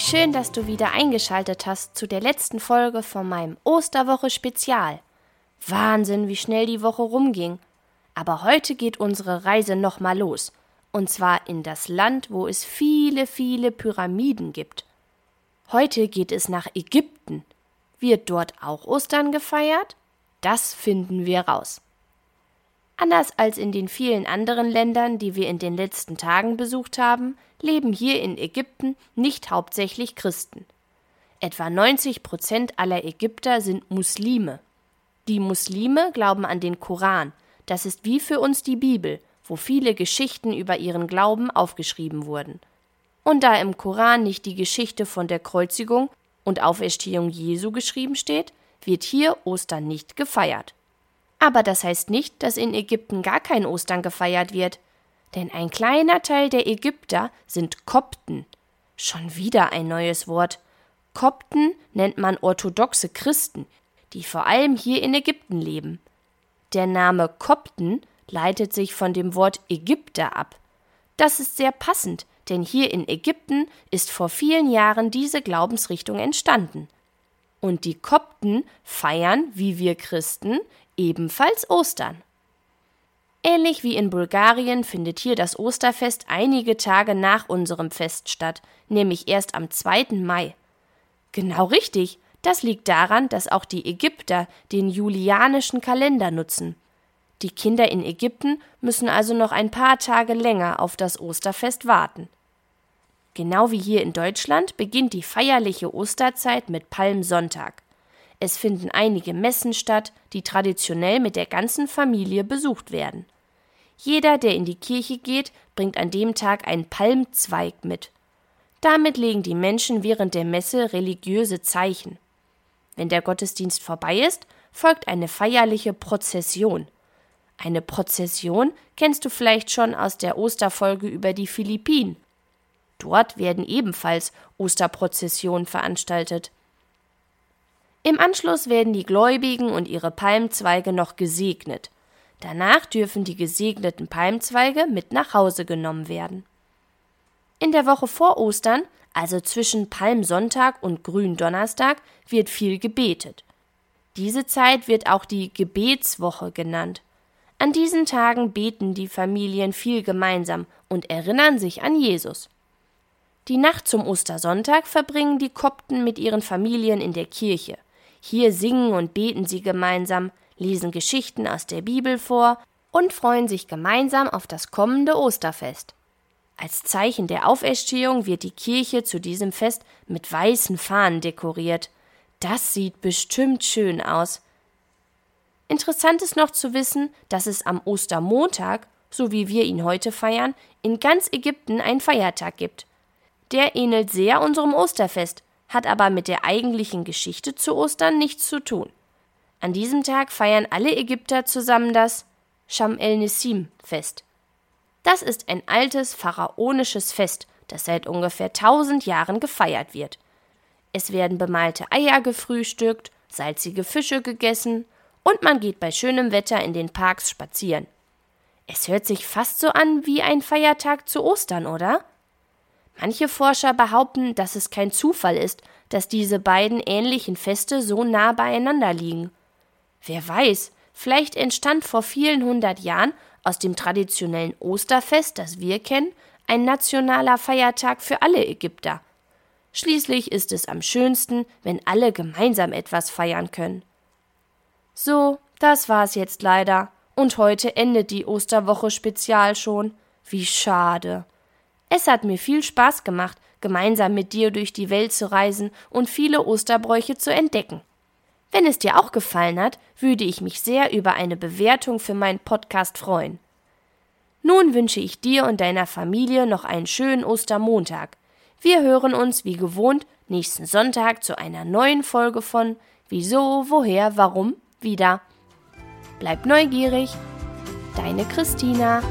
Wie schön, dass du wieder eingeschaltet hast zu der letzten Folge von meinem Osterwoche Spezial. Wahnsinn, wie schnell die Woche rumging. Aber heute geht unsere Reise nochmal los. Und zwar in das Land, wo es viele, viele Pyramiden gibt. Heute geht es nach Ägypten. Wird dort auch Ostern gefeiert? Das finden wir raus. Anders als in den vielen anderen Ländern, die wir in den letzten Tagen besucht haben, leben hier in Ägypten nicht hauptsächlich Christen. Etwa 90 Prozent aller Ägypter sind Muslime. Die Muslime glauben an den Koran, das ist wie für uns die Bibel, wo viele Geschichten über ihren Glauben aufgeschrieben wurden. Und da im Koran nicht die Geschichte von der Kreuzigung und Auferstehung Jesu geschrieben steht, wird hier Ostern nicht gefeiert. Aber das heißt nicht, dass in Ägypten gar kein Ostern gefeiert wird. Denn ein kleiner Teil der Ägypter sind Kopten. Schon wieder ein neues Wort. Kopten nennt man orthodoxe Christen, die vor allem hier in Ägypten leben. Der Name Kopten leitet sich von dem Wort Ägypter ab. Das ist sehr passend, denn hier in Ägypten ist vor vielen Jahren diese Glaubensrichtung entstanden. Und die Kopten feiern, wie wir Christen, ebenfalls Ostern. Ähnlich wie in Bulgarien findet hier das Osterfest einige Tage nach unserem Fest statt, nämlich erst am 2. Mai. Genau richtig, das liegt daran, dass auch die Ägypter den julianischen Kalender nutzen. Die Kinder in Ägypten müssen also noch ein paar Tage länger auf das Osterfest warten. Genau wie hier in Deutschland beginnt die feierliche Osterzeit mit Palmsonntag. Es finden einige Messen statt, die traditionell mit der ganzen Familie besucht werden. Jeder, der in die Kirche geht, bringt an dem Tag einen Palmzweig mit. Damit legen die Menschen während der Messe religiöse Zeichen. Wenn der Gottesdienst vorbei ist, folgt eine feierliche Prozession. Eine Prozession kennst du vielleicht schon aus der Osterfolge über die Philippinen. Dort werden ebenfalls Osterprozessionen veranstaltet. Im Anschluss werden die Gläubigen und ihre Palmzweige noch gesegnet. Danach dürfen die gesegneten Palmzweige mit nach Hause genommen werden. In der Woche vor Ostern, also zwischen Palmsonntag und Gründonnerstag, wird viel gebetet. Diese Zeit wird auch die Gebetswoche genannt. An diesen Tagen beten die Familien viel gemeinsam und erinnern sich an Jesus. Die Nacht zum Ostersonntag verbringen die Kopten mit ihren Familien in der Kirche. Hier singen und beten sie gemeinsam, lesen Geschichten aus der Bibel vor und freuen sich gemeinsam auf das kommende Osterfest. Als Zeichen der Auferstehung wird die Kirche zu diesem Fest mit weißen Fahnen dekoriert. Das sieht bestimmt schön aus. Interessant ist noch zu wissen, dass es am Ostermontag, so wie wir ihn heute feiern, in ganz Ägypten einen Feiertag gibt. Der ähnelt sehr unserem Osterfest, hat aber mit der eigentlichen Geschichte zu Ostern nichts zu tun. An diesem Tag feiern alle Ägypter zusammen das Sham el-Nissim-Fest. Das ist ein altes pharaonisches Fest, das seit ungefähr tausend Jahren gefeiert wird. Es werden bemalte Eier gefrühstückt, salzige Fische gegessen und man geht bei schönem Wetter in den Parks spazieren. Es hört sich fast so an wie ein Feiertag zu Ostern, oder? Manche Forscher behaupten, dass es kein Zufall ist, dass diese beiden ähnlichen Feste so nah beieinander liegen. Wer weiß, vielleicht entstand vor vielen hundert Jahren aus dem traditionellen Osterfest, das wir kennen, ein nationaler Feiertag für alle Ägypter. Schließlich ist es am schönsten, wenn alle gemeinsam etwas feiern können. So, das war's jetzt leider. Und heute endet die Osterwoche Spezial schon. Wie schade. Es hat mir viel Spaß gemacht, gemeinsam mit dir durch die Welt zu reisen und viele Osterbräuche zu entdecken. Wenn es dir auch gefallen hat, würde ich mich sehr über eine Bewertung für meinen Podcast freuen. Nun wünsche ich dir und deiner Familie noch einen schönen Ostermontag. Wir hören uns wie gewohnt nächsten Sonntag zu einer neuen Folge von Wieso, woher, warum wieder. Bleib neugierig. Deine Christina.